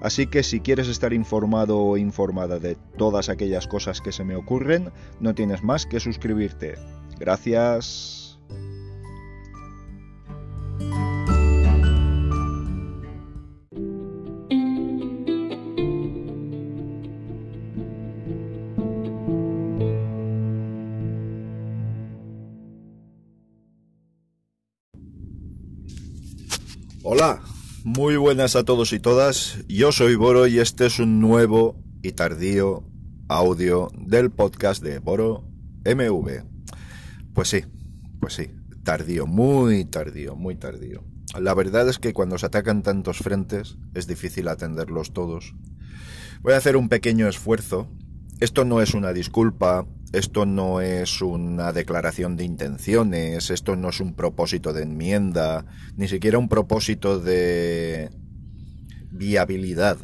Así que si quieres estar informado o informada de todas aquellas cosas que se me ocurren, no tienes más que suscribirte. Gracias. Hola, muy buenas a todos y todas. Yo soy Boro y este es un nuevo y tardío audio del podcast de Boro MV. Pues sí, pues sí, tardío, muy tardío, muy tardío. La verdad es que cuando se atacan tantos frentes es difícil atenderlos todos. Voy a hacer un pequeño esfuerzo. Esto no es una disculpa, esto no es una declaración de intenciones, esto no es un propósito de enmienda, ni siquiera un propósito de viabilidad.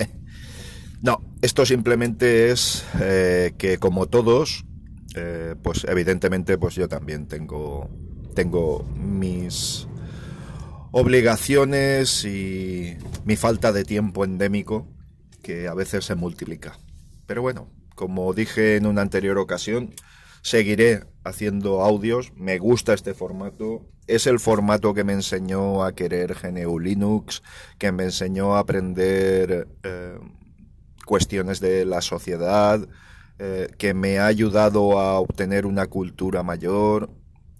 no, esto simplemente es eh, que como todos eh, pues evidentemente pues yo también tengo, tengo mis obligaciones y mi falta de tiempo endémico que a veces se multiplica. Pero bueno, como dije en una anterior ocasión, seguiré haciendo audios, me gusta este formato, es el formato que me enseñó a querer GNU Linux, que me enseñó a aprender eh, cuestiones de la sociedad, eh, que me ha ayudado a obtener una cultura mayor.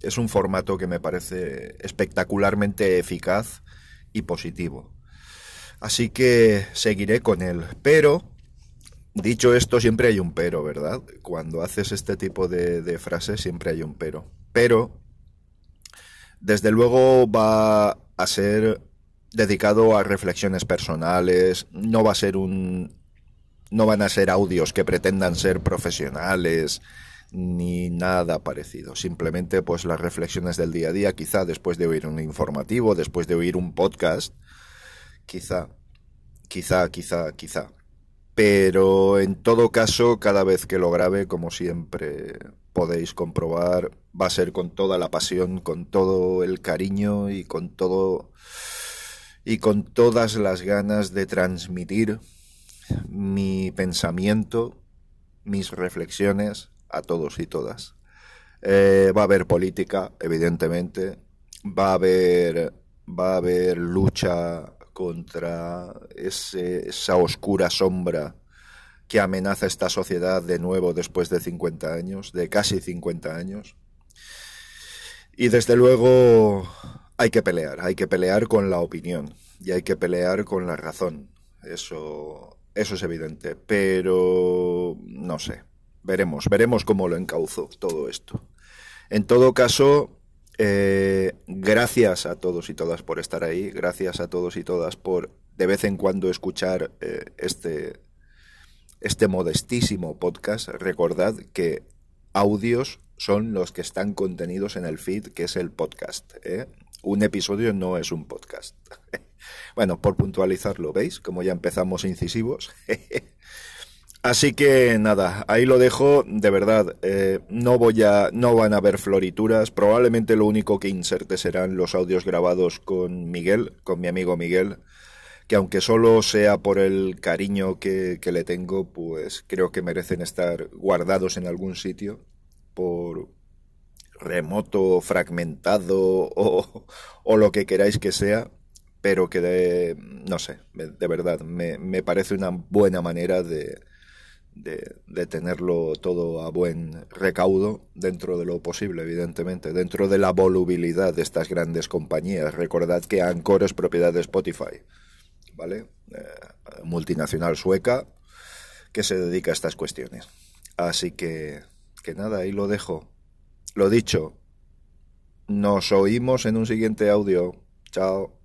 Es un formato que me parece espectacularmente eficaz y positivo. Así que seguiré con él. Pero, dicho esto, siempre hay un pero, ¿verdad? Cuando haces este tipo de, de frases siempre hay un pero. Pero, desde luego va a ser dedicado a reflexiones personales, no va a ser un no van a ser audios que pretendan ser profesionales ni nada parecido. Simplemente pues las reflexiones del día a día, quizá después de oír un informativo, después de oír un podcast, quizá, quizá, quizá, quizá. Pero en todo caso, cada vez que lo grabe, como siempre podéis comprobar, va a ser con toda la pasión, con todo el cariño y con todo y con todas las ganas de transmitir mi pensamiento, mis reflexiones a todos y todas. Eh, va a haber política, evidentemente, va a haber, va a haber lucha contra esa oscura sombra que amenaza esta sociedad de nuevo después de 50 años, de casi 50 años. Y desde luego hay que pelear, hay que pelear con la opinión y hay que pelear con la razón. Eso eso es evidente, pero no sé. Veremos, veremos cómo lo encauzo todo esto. En todo caso, eh, gracias a todos y todas por estar ahí, gracias a todos y todas por de vez en cuando escuchar eh, este, este modestísimo podcast. Recordad que audios son los que están contenidos en el feed, que es el podcast. ¿eh? Un episodio no es un podcast. Bueno, por puntualizarlo, ¿veis? Como ya empezamos incisivos. Así que nada, ahí lo dejo, de verdad, eh, no voy a, no van a haber florituras, probablemente lo único que inserte serán los audios grabados con Miguel, con mi amigo Miguel, que aunque solo sea por el cariño que, que le tengo, pues creo que merecen estar guardados en algún sitio, por remoto, fragmentado o, o lo que queráis que sea, pero que de, no sé, de verdad, me, me parece una buena manera de, tenerlo todo a buen recaudo dentro de lo posible, evidentemente, dentro de la volubilidad de estas grandes compañías. Recordad que Anchor es propiedad de Spotify, ¿vale? Eh, multinacional sueca que se dedica a estas cuestiones. Así que, que nada, ahí lo dejo. Lo dicho, nos oímos en un siguiente audio. Chao.